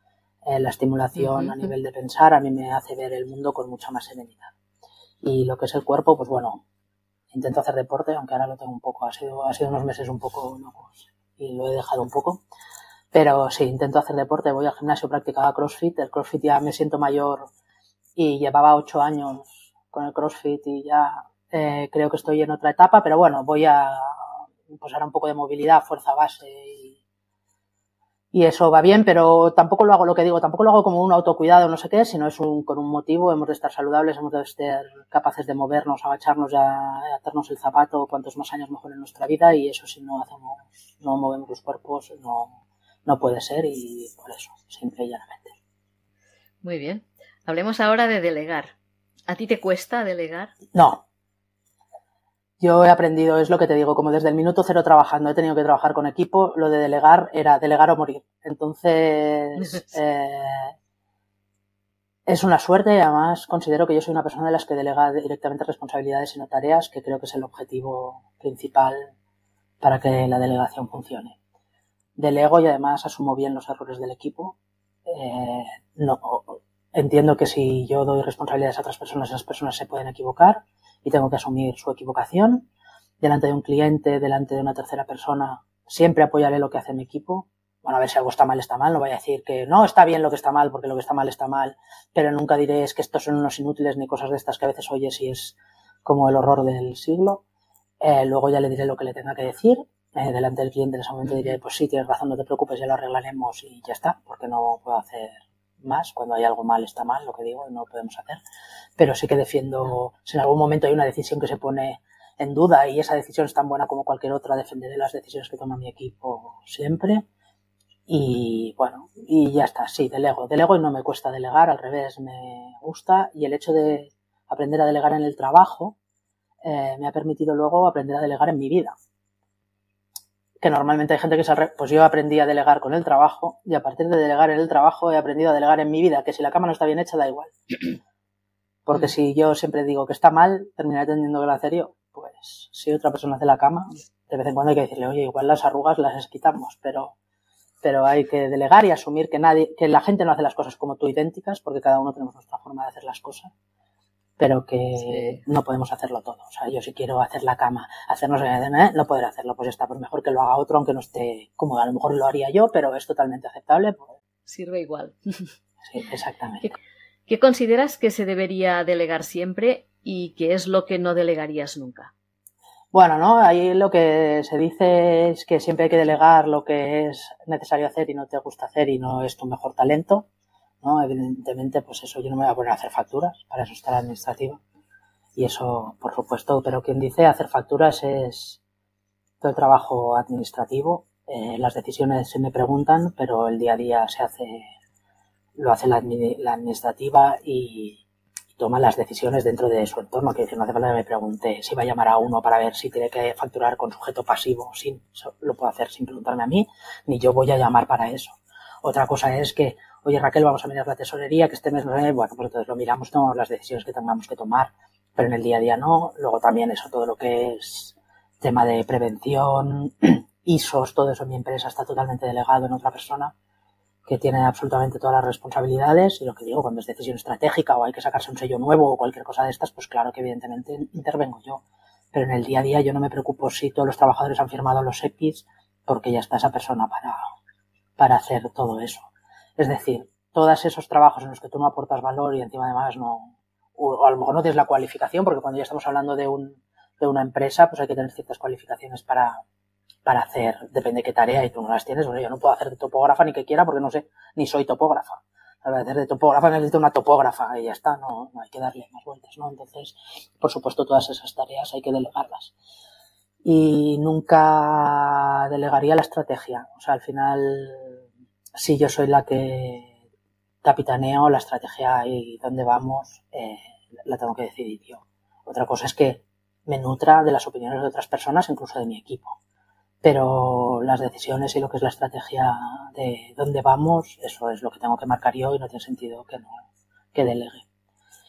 Eh, la estimulación a nivel de pensar a mí me hace ver el mundo con mucha más serenidad. Y lo que es el cuerpo, pues bueno, intento hacer deporte, aunque ahora lo tengo un poco, ha sido, ha sido unos meses un poco y lo he dejado un poco pero sí, intento hacer deporte, voy al gimnasio, practicaba CrossFit. El CrossFit ya me siento mayor y llevaba ocho años con el CrossFit y ya eh, creo que estoy en otra etapa, pero bueno, voy a pues un poco de movilidad, fuerza base y, y, eso va bien, pero tampoco lo hago lo que digo, tampoco lo hago como un autocuidado, no sé qué, sino es un, con un motivo, hemos de estar saludables, hemos de estar capaces de movernos, agacharnos, ya, atarnos el zapato, cuantos más años mejor en nuestra vida y eso si no hacemos, no movemos los cuerpos, no, no puede ser y por eso, simple y llanamente. Muy bien. Hablemos ahora de delegar. ¿A ti te cuesta delegar? No. Yo he aprendido, es lo que te digo, como desde el minuto cero trabajando, he tenido que trabajar con equipo, lo de delegar era delegar o morir. Entonces, eh, es una suerte y además considero que yo soy una persona de las que delega directamente responsabilidades y no tareas, que creo que es el objetivo principal para que la delegación funcione. Delego y además asumo bien los errores del equipo. Eh, no, entiendo que si yo doy responsabilidades a otras personas, esas personas se pueden equivocar y tengo que asumir su equivocación. Delante de un cliente, delante de una tercera persona, siempre apoyaré lo que hace mi equipo. Bueno, a ver si algo está mal, está mal. No voy a decir que no está bien lo que está mal porque lo que está mal está mal, pero nunca diré es que estos son unos inútiles ni cosas de estas que a veces oyes y es como el horror del siglo. Eh, luego ya le diré lo que le tenga que decir. Eh, delante del cliente en ese momento diré, pues sí, tienes razón, no te preocupes, ya lo arreglaremos y ya está, porque no puedo hacer más. Cuando hay algo mal está mal, lo que digo, no podemos hacer. Pero sí que defiendo, si en algún momento hay una decisión que se pone en duda y esa decisión es tan buena como cualquier otra, defenderé las decisiones que toma mi equipo siempre. Y bueno, y ya está, sí, delego. Delego y no me cuesta delegar, al revés, me gusta. Y el hecho de aprender a delegar en el trabajo eh, me ha permitido luego aprender a delegar en mi vida que normalmente hay gente que se pues yo aprendí a delegar con el trabajo y a partir de delegar en el trabajo he aprendido a delegar en mi vida, que si la cama no está bien hecha da igual. Porque si yo siempre digo que está mal, terminaré teniendo que lo hacer yo. Pues si otra persona hace la cama, de vez en cuando hay que decirle, oye, igual las arrugas las quitamos, pero, pero hay que delegar y asumir que nadie, que la gente no hace las cosas como tú idénticas, porque cada uno tenemos nuestra forma de hacer las cosas pero que no podemos hacerlo todo. O sea, yo si quiero hacer la cama, hacernos ¿eh? no poder hacerlo, pues está, pues mejor que lo haga otro, aunque no esté cómodo. A lo mejor lo haría yo, pero es totalmente aceptable. Pues... Sirve igual. Sí, exactamente. ¿Qué, consideras que se debería delegar siempre y qué es lo que no delegarías nunca? Bueno, ¿no? Ahí lo que se dice es que siempre hay que delegar lo que es necesario hacer y no te gusta hacer y no es tu mejor talento. ¿No? Evidentemente, pues eso yo no me voy a poner a hacer facturas, para eso está la administrativa. Y eso, por supuesto, pero quien dice hacer facturas es todo el trabajo administrativo. Eh, las decisiones se me preguntan, pero el día a día se hace, lo hace la, administrativa y, toma las decisiones dentro de su entorno. Que no hace falta que me pregunte si va a llamar a uno para ver si tiene que facturar con sujeto pasivo. Sin, lo puedo hacer sin preguntarme a mí, ni yo voy a llamar para eso. Otra cosa es que oye Raquel, vamos a mirar la tesorería, que este mes no bueno, pues entonces lo miramos, tomamos las decisiones que tengamos que tomar, pero en el día a día no. Luego también eso, todo lo que es tema de prevención, ISOs, todo eso en mi empresa está totalmente delegado en otra persona que tiene absolutamente todas las responsabilidades y lo que digo, cuando es decisión estratégica o hay que sacarse un sello nuevo o cualquier cosa de estas, pues claro que evidentemente intervengo yo. Pero en el día a día yo no me preocupo si todos los trabajadores han firmado los EPIs porque ya está esa persona para, para hacer todo eso. Es decir, todos esos trabajos en los que tú no aportas valor y encima además no, o a lo mejor no tienes la cualificación, porque cuando ya estamos hablando de, un, de una empresa, pues hay que tener ciertas cualificaciones para, para hacer, depende de qué tarea y tú no las tienes. Bueno, yo no puedo hacer de topógrafa ni que quiera porque no sé, ni soy topógrafa. Para hacer de topógrafa necesito una topógrafa y ya está, no, no hay que darle más vueltas, ¿no? Entonces, por supuesto, todas esas tareas hay que delegarlas. Y nunca delegaría la estrategia. O sea, al final, si yo soy la que capitaneo la estrategia y dónde vamos, eh, la tengo que decidir yo. Otra cosa es que me nutra de las opiniones de otras personas, incluso de mi equipo. Pero las decisiones y lo que es la estrategia de dónde vamos, eso es lo que tengo que marcar yo y no tiene sentido que no, que delegue.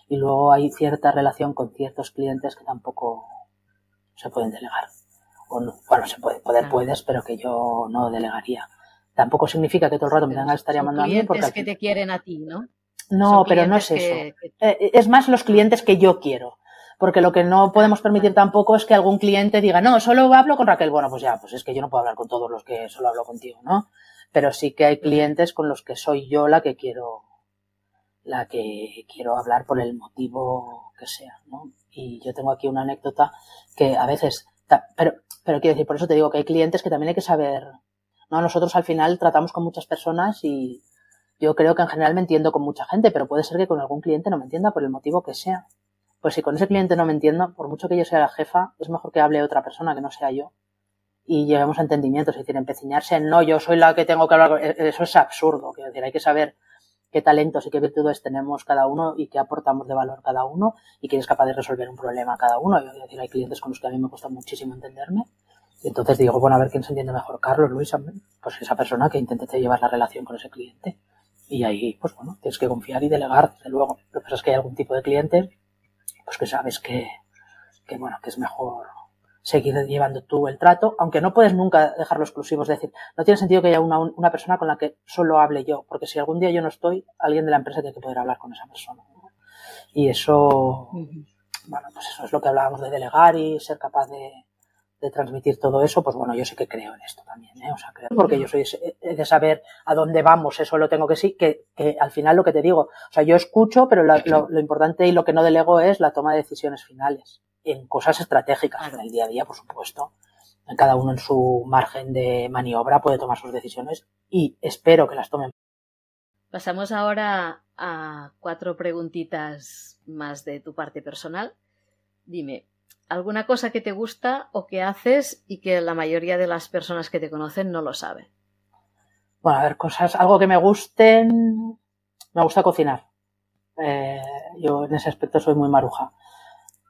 Y luego hay cierta relación con ciertos clientes que tampoco se pueden delegar. O no, bueno, se puede, poder puedes, pero que yo no delegaría tampoco significa que todo el rato me tengan que estar llamando a mí. Porque que te quieren a ti, ¿no? No, pero no es eso. Eh, es más los clientes que yo quiero. Porque lo que no podemos permitir tampoco es que algún cliente diga, no, solo hablo con Raquel. Bueno, pues ya, pues es que yo no puedo hablar con todos los que solo hablo contigo, ¿no? Pero sí que hay clientes con los que soy yo la que quiero, la que quiero hablar por el motivo que sea, ¿no? Y yo tengo aquí una anécdota que a veces, pero, pero quiero decir, por eso te digo que hay clientes que también hay que saber ¿no? Nosotros al final tratamos con muchas personas y yo creo que en general me entiendo con mucha gente, pero puede ser que con algún cliente no me entienda por el motivo que sea. Pues si con ese cliente no me entiendo, por mucho que yo sea la jefa, es mejor que hable otra persona que no sea yo y lleguemos a entendimientos, es decir, empecinarse en no, yo soy la que tengo que hablar, e-, eso es absurdo, decir, hay que saber qué talentos y qué virtudes tenemos cada uno y qué aportamos de valor cada uno y quién es capaz de resolver un problema cada uno. Yo, decir, hay clientes con los que a mí me cuesta muchísimo entenderme y entonces digo, bueno, a ver quién se entiende mejor, Carlos, Luis, pues esa persona que intente llevar la relación con ese cliente. Y ahí, pues bueno, tienes que confiar y delegar, de luego. Lo que pasa es que hay algún tipo de cliente, pues que sabes que, que bueno, que es mejor seguir llevando tú el trato, aunque no puedes nunca dejarlo exclusivo. Es decir, no tiene sentido que haya una, una persona con la que solo hable yo, porque si algún día yo no estoy, alguien de la empresa tiene que poder hablar con esa persona. Y eso, bueno, pues eso es lo que hablábamos de delegar y ser capaz de, de transmitir todo eso, pues bueno, yo sí que creo en esto también, ¿eh? O sea, creo, porque yo soy de saber a dónde vamos, eso lo tengo que sí, que, que al final lo que te digo, o sea, yo escucho, pero lo, lo, lo importante y lo que no delego es la toma de decisiones finales en cosas estratégicas, en el día a día, por supuesto. Cada uno en su margen de maniobra puede tomar sus decisiones y espero que las tomen. Pasamos ahora a cuatro preguntitas más de tu parte personal. Dime, ¿alguna cosa que te gusta o que haces y que la mayoría de las personas que te conocen no lo saben? Bueno, a ver, cosas, algo que me gusten. Me gusta cocinar. Eh, yo en ese aspecto soy muy maruja.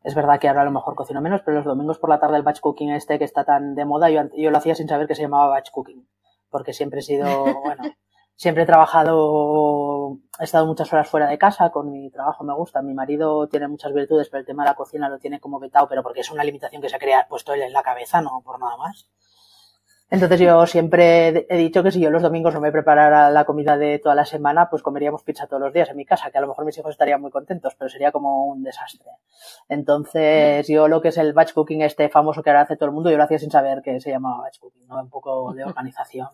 Es verdad que ahora a lo mejor cocino menos, pero los domingos por la tarde el batch cooking este que está tan de moda, yo, yo lo hacía sin saber que se llamaba batch cooking, porque siempre he sido, bueno, siempre he trabajado, he estado muchas horas fuera de casa con mi trabajo, me gusta. Mi marido tiene muchas virtudes, pero el tema de la cocina lo tiene como vetado, pero porque es una limitación que se ha creado, puesto él en la cabeza, no por nada más. Entonces yo siempre he dicho que si yo los domingos no me preparara la comida de toda la semana, pues comeríamos pizza todos los días en mi casa, que a lo mejor mis hijos estarían muy contentos, pero sería como un desastre. Entonces yo lo que es el batch cooking este famoso que ahora hace todo el mundo, yo lo hacía sin saber que se llamaba batch cooking, ¿no? Un poco de organización,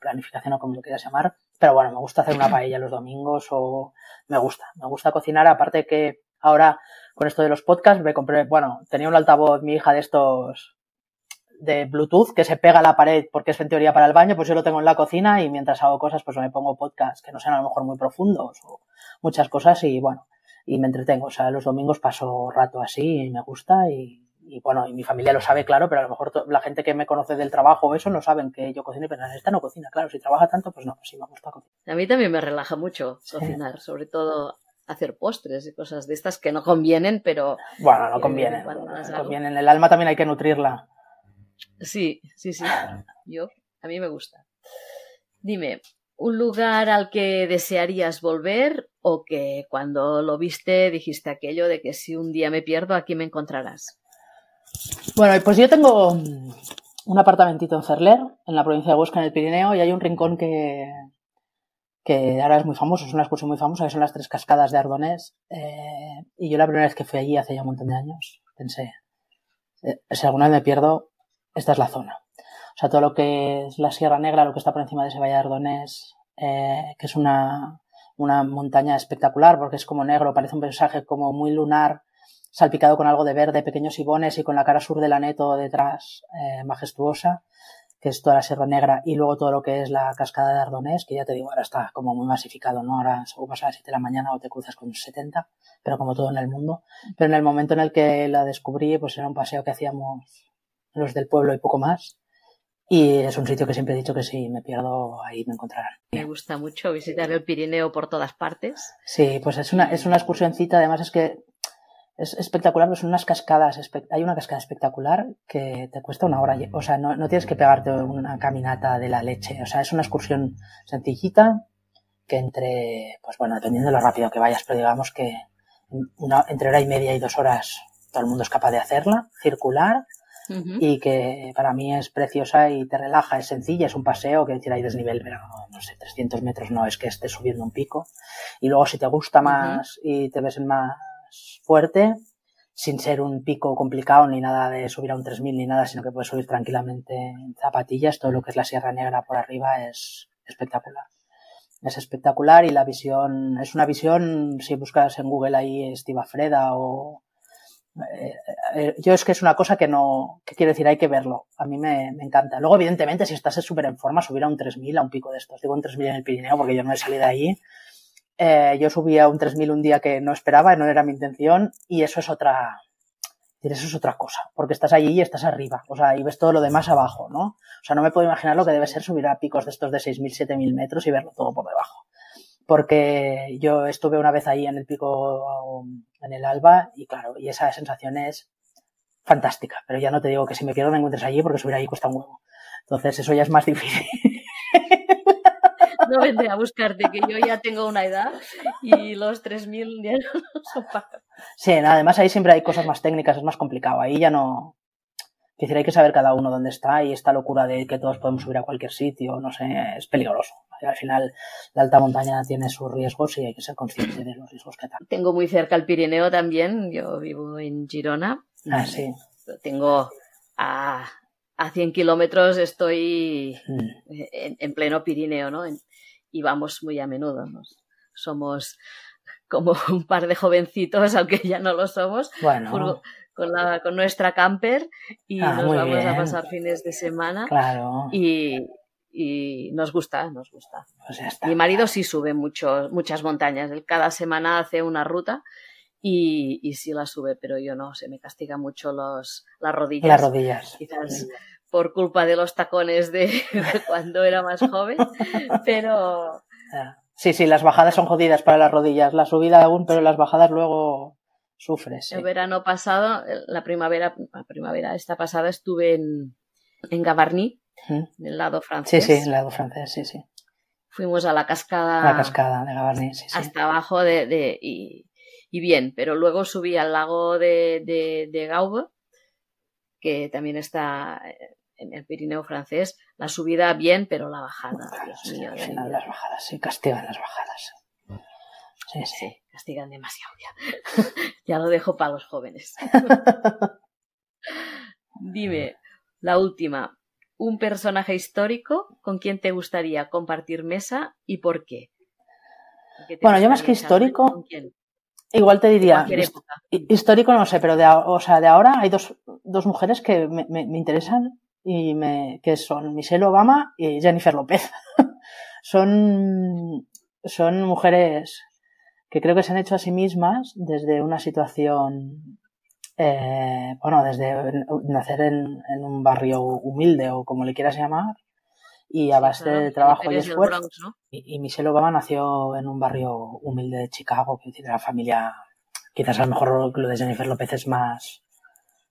planificación o como lo quieras llamar. Pero bueno, me gusta hacer una paella los domingos o me gusta, me gusta cocinar, aparte que ahora con esto de los podcasts me compré, bueno, tenía un altavoz mi hija de estos de Bluetooth que se pega a la pared porque es en teoría para el baño, pues yo lo tengo en la cocina y mientras hago cosas pues me pongo podcasts que no sean a lo mejor muy profundos o muchas cosas y bueno, y me entretengo. O sea, los domingos paso rato así y me gusta y, y bueno, y mi familia lo sabe, claro, pero a lo mejor la gente que me conoce del trabajo o eso no saben que yo cocino y piensan, esta no cocina, claro, si trabaja tanto, pues no, pues sí me gusta cocinar. A mí también me relaja mucho cocinar, sí. sobre todo hacer postres y cosas de estas que no convienen, pero... Bueno, no convienen. No convienen. El alma también hay que nutrirla. Sí, sí, sí. Yo, a mí me gusta. Dime, ¿un lugar al que desearías volver o que cuando lo viste dijiste aquello de que si un día me pierdo aquí me encontrarás? Bueno, pues yo tengo un apartamentito en Cerler, en la provincia de Huesca, en el Pirineo, y hay un rincón que, que ahora es muy famoso, es una excursión muy famosa, que son las tres cascadas de Ardonés. Eh, y yo la primera vez que fui allí hace ya un montón de años, pensé, eh, si alguna vez me pierdo, esta es la zona. O sea, todo lo que es la Sierra Negra, lo que está por encima de ese Valle de Ardonés, eh, que es una, una montaña espectacular porque es como negro, parece un paisaje como muy lunar, salpicado con algo de verde, pequeños ibones y con la cara sur del aneto detrás, eh, majestuosa, que es toda la Sierra Negra, y luego todo lo que es la cascada de Ardonés, que ya te digo, ahora está como muy masificado, ¿no? Ahora según vas a las 7 de la mañana o te cruzas con 70, pero como todo en el mundo. Pero en el momento en el que la descubrí, pues era un paseo que hacíamos los del pueblo y poco más. Y es un sitio que siempre he dicho que si me pierdo ahí me encontrarán. Me gusta mucho visitar el Pirineo por todas partes. Sí, pues es una, es una excursioncita, además es que es espectacular, pues son unas cascadas, hay una cascada espectacular que te cuesta una hora, o sea, no, no, tienes que pegarte una caminata de la leche, o sea, es una excursión sencillita que entre, pues bueno, dependiendo de lo rápido que vayas, pero digamos que una, entre hora y media y dos horas todo el mundo es capaz de hacerla, circular, uh -huh. y que para mí es preciosa y te relaja, es sencilla, es un paseo, que decir, hay desnivel, pero no sé, 300 metros no es que estés subiendo un pico, y luego si te gusta más uh -huh. y te ves en más fuerte, sin ser un pico complicado ni nada de subir a un 3000 ni nada, sino que puedes subir tranquilamente en zapatillas. Todo lo que es la Sierra Negra por arriba es espectacular. Es espectacular y la visión, es una visión, si buscas en Google ahí Estiva Freda o, eh, eh, yo es que es una cosa que no, que quiero decir, hay que verlo. A mí me, encanta. Luego, evidentemente, si estás súper en forma, subir a un 3000, a un pico de estos. Digo un 3000 en el Pirineo porque yo no he salido de allí eh, yo subí a un 3000 un día que no esperaba, no era mi intención, y eso es otra, eso es otra cosa, porque estás allí y estás arriba, o sea, y ves todo lo demás abajo, ¿no? O sea, no me puedo imaginar lo que debe ser subir a picos de estos de 6.000, 7.000 metros y verlo todo por debajo. Porque yo estuve una vez ahí en el pico, en el alba, y claro, y esa sensación es fantástica, pero ya no te digo que si me pierdo me encuentres allí porque subir allí cuesta un huevo. Entonces eso ya es más difícil. No vendré a buscarte, que yo ya tengo una edad y los 3.000 ya no son para. Sí, además ahí siempre hay cosas más técnicas, es más complicado. Ahí ya no. decir, hay que saber cada uno dónde está y esta locura de que todos podemos subir a cualquier sitio, no sé, es peligroso. Al final, la alta montaña tiene sus riesgos y hay que ser consciente de los riesgos que tiene. Tengo muy cerca el Pirineo también. Yo vivo en Girona. Ah, sí. Tengo a, a 100 kilómetros, estoy mm. en, pleno Pirineo, ¿no? Y vamos muy a menudo. Somos como un par de jovencitos, aunque ya no lo somos. Bueno con, la, con nuestra camper y ah, nos vamos a pasar fines de semana. Claro. Y, y nos gusta, nos gusta. Pues Mi marido sí sube mucho, muchas montañas. Él cada semana hace una ruta y, y sí la sube, pero yo no. Se me castiga mucho los, las rodillas. Las rodillas. Quizás por culpa de los tacones de, cuando era más joven, pero... Sí, sí, las bajadas son jodidas para las rodillas. La subida aún, pero las bajadas luego sufres. El verano pasado, la primavera, la primavera esta pasada estuve en, en Gavarnie, del lado francés. Sí, sí, el lado francés, sí, sí. Fuimos a la cascada. La cascada de Gavarnie, sí, sí. Hasta abajo de, de y, y, bien, pero luego subí al lago de, de, de Gaube, que también está en el Pirineo francés. La subida bien, pero la bajada, Dios mío. las bajadas, sí, castigan las bajadas. Sí, sí. castigan demasiado ya. ya lo dejo para los jóvenes. Dime, la última. Un personaje histórico con quien te gustaría compartir mesa y por qué. Bueno, yo más que histórico, igual te diría, histórico no sé, pero de, o sea, de ahora hay dos, dos mujeres que me, me, me interesan y me, que son Michelle Obama y Jennifer López. son, son mujeres que creo que se han hecho a sí mismas desde una situación, eh, bueno, desde nacer en, un barrio humilde o como le quieras llamar, y a base de trabajo y esfuerzo. y, Michelle Obama nació en un barrio humilde de Chicago, que de la familia, quizás a lo mejor lo de Jennifer López es más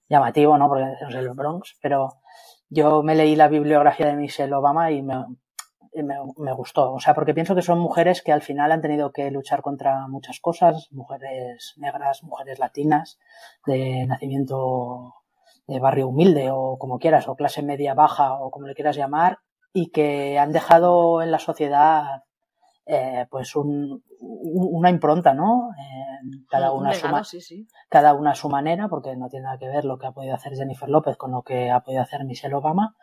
llamativo, ¿no? Porque es el Bronx, pero yo me leí la bibliografía de Michelle Obama y me, me, gustó. O sea, porque pienso que son mujeres que al final han tenido que luchar contra muchas cosas, mujeres negras, mujeres latinas, de nacimiento de barrio humilde o como quieras, o clase media baja o como le quieras llamar, y que han dejado en la sociedad eh, pues un, una impronta, ¿no? cada, una su, cada una a su manera, porque no tiene nada que ver lo que ha podido hacer Jennifer López con lo que ha podido hacer Michelle Obama,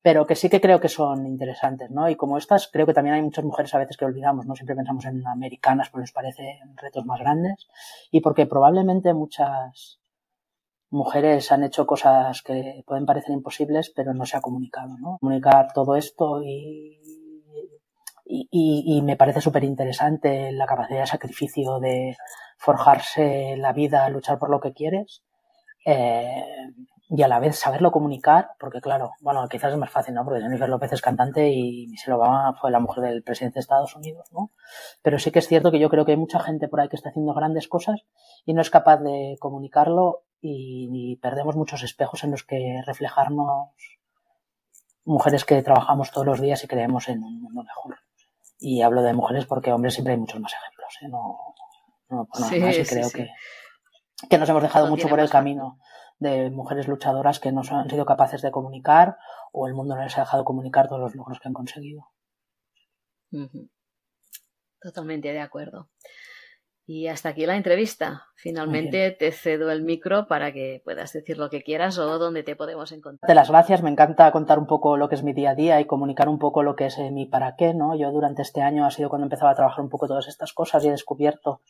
pero que sí que creo que son interesantes, ¿no? Y como estas, creo que también hay muchas mujeres a veces que olvidamos, ¿no? Siempre pensamos en americanas porque nos parecen retos más grandes y porque probablemente muchas mujeres han hecho cosas que pueden parecer imposibles, pero no se ha comunicado, ¿no? Comunicar todo esto y, y, me parece súper interesante la capacidad de sacrificio de forjarse la vida, luchar por lo que quieres. Eh, y a la vez saberlo comunicar, porque claro, bueno, quizás es más fácil, ¿no? Porque Jennifer López es cantante y Michelle Obama fue la mujer del presidente de Estados Unidos, ¿no? Pero sí que es cierto que yo creo que hay mucha gente por ahí que está haciendo grandes cosas y no es capaz de comunicarlo y, perdemos muchos espejos en los que reflejarnos mujeres que trabajamos todos los días y creemos en un mundo mejor. Y hablo de mujeres porque hombres siempre hay muchos más ejemplos, ¿eh? No, no por nada más y creo que, que nos hemos dejado mucho por el camino de mujeres luchadoras que no han sido capaces de comunicar o el mundo no les ha dejado comunicar todos los logros que han conseguido. Totalmente de acuerdo. Y hasta aquí la entrevista. Finalmente te cedo el micro para que puedas decir lo que quieras o dónde te podemos encontrar. De las gracias, me encanta contar un poco lo que es mi día a día y comunicar un poco lo que es eh, mi para qué, ¿no? Yo durante este año ha sido cuando empezaba a trabajar un poco todas estas cosas y he descubierto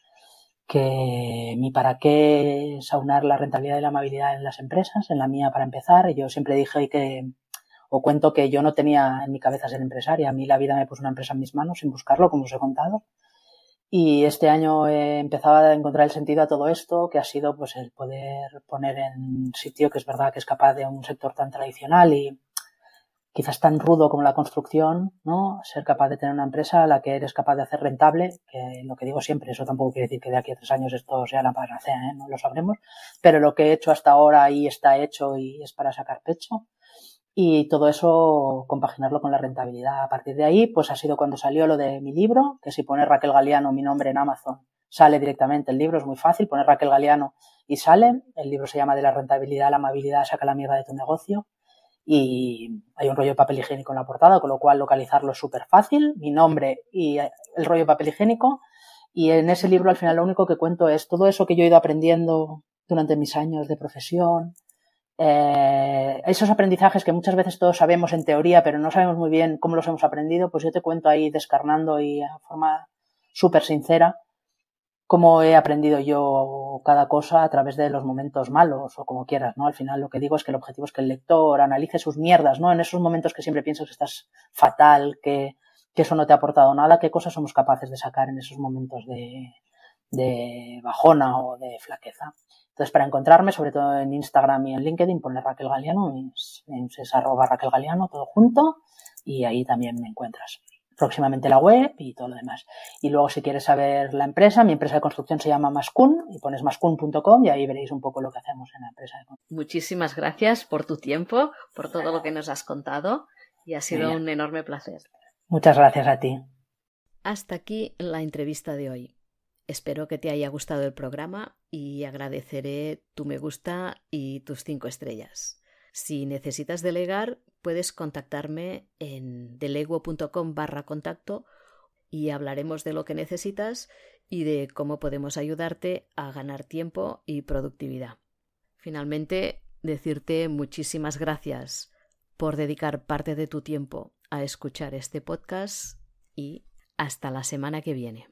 que mi para qué es aunar la rentabilidad y la amabilidad en las empresas, en la mía para empezar. Yo siempre dije que, o cuento que yo no tenía en mi cabeza ser empresaria. A mí la vida me puso una empresa en mis manos sin buscarlo, como os he contado. Y este año he empezado a encontrar el sentido a todo esto, que ha sido pues el poder poner en sitio que es verdad que es capaz de un sector tan tradicional y, quizás tan rudo como la construcción, ¿no? Ser capaz de tener una empresa a la que eres capaz de hacer rentable, que lo que digo siempre, eso tampoco quiere decir que de aquí a tres años esto sea la panacea, ¿eh? No lo sabremos, pero lo que he hecho hasta ahora ahí está hecho y es para sacar pecho. Y todo eso compaginarlo con la rentabilidad. A partir de ahí, pues ha sido cuando salió lo de mi libro, que si pone Raquel Galeano mi nombre en Amazon, sale directamente el libro, es muy fácil, poner Raquel Galeano y sale. El libro se llama De la rentabilidad la amabilidad, saca la mierda de tu negocio. Y hay un rollo de papel higiénico en la portada, con lo cual localizarlo es súper fácil. Mi nombre y el rollo de papel higiénico. Y en ese libro al final lo único que cuento es todo eso que yo he ido aprendiendo durante mis años de profesión, eh, esos aprendizajes que muchas veces todos sabemos en teoría, pero no sabemos muy bien cómo los hemos aprendido, pues yo te cuento ahí descarnando y a forma súper sincera cómo he aprendido yo cada cosa a través de los momentos malos o como quieras, ¿no? Al final lo que digo es que el objetivo es que el lector analice sus mierdas, ¿no? En esos momentos que siempre piensas que estás fatal, que, que eso no te ha aportado nada, qué cosas somos capaces de sacar en esos momentos de, de bajona o de flaqueza. Entonces, para encontrarme, sobre todo en Instagram y en LinkedIn, poner Raquel Galeano, es, es arroba Raquel Galeano, todo junto, y ahí también me encuentras. Próximamente la web y todo lo demás. Y luego, si quieres saber la empresa, mi empresa de construcción se llama Mascun, y pones mascun.com y ahí veréis un poco lo que hacemos en la empresa de construcción. Muchísimas gracias por tu tiempo, por todo lo que nos has contado, y ha sido un enorme placer. Muchas gracias a ti. Hasta aquí la entrevista de hoy. Espero que te haya gustado el programa y agradeceré tu me gusta y tus cinco estrellas. Si necesitas delegar, puedes contactarme en deleguo.com barra contacto y hablaremos de lo que necesitas y de cómo podemos ayudarte a ganar tiempo y productividad. Finalmente, decirte muchísimas gracias por dedicar parte de tu tiempo a escuchar este podcast y hasta la semana que viene.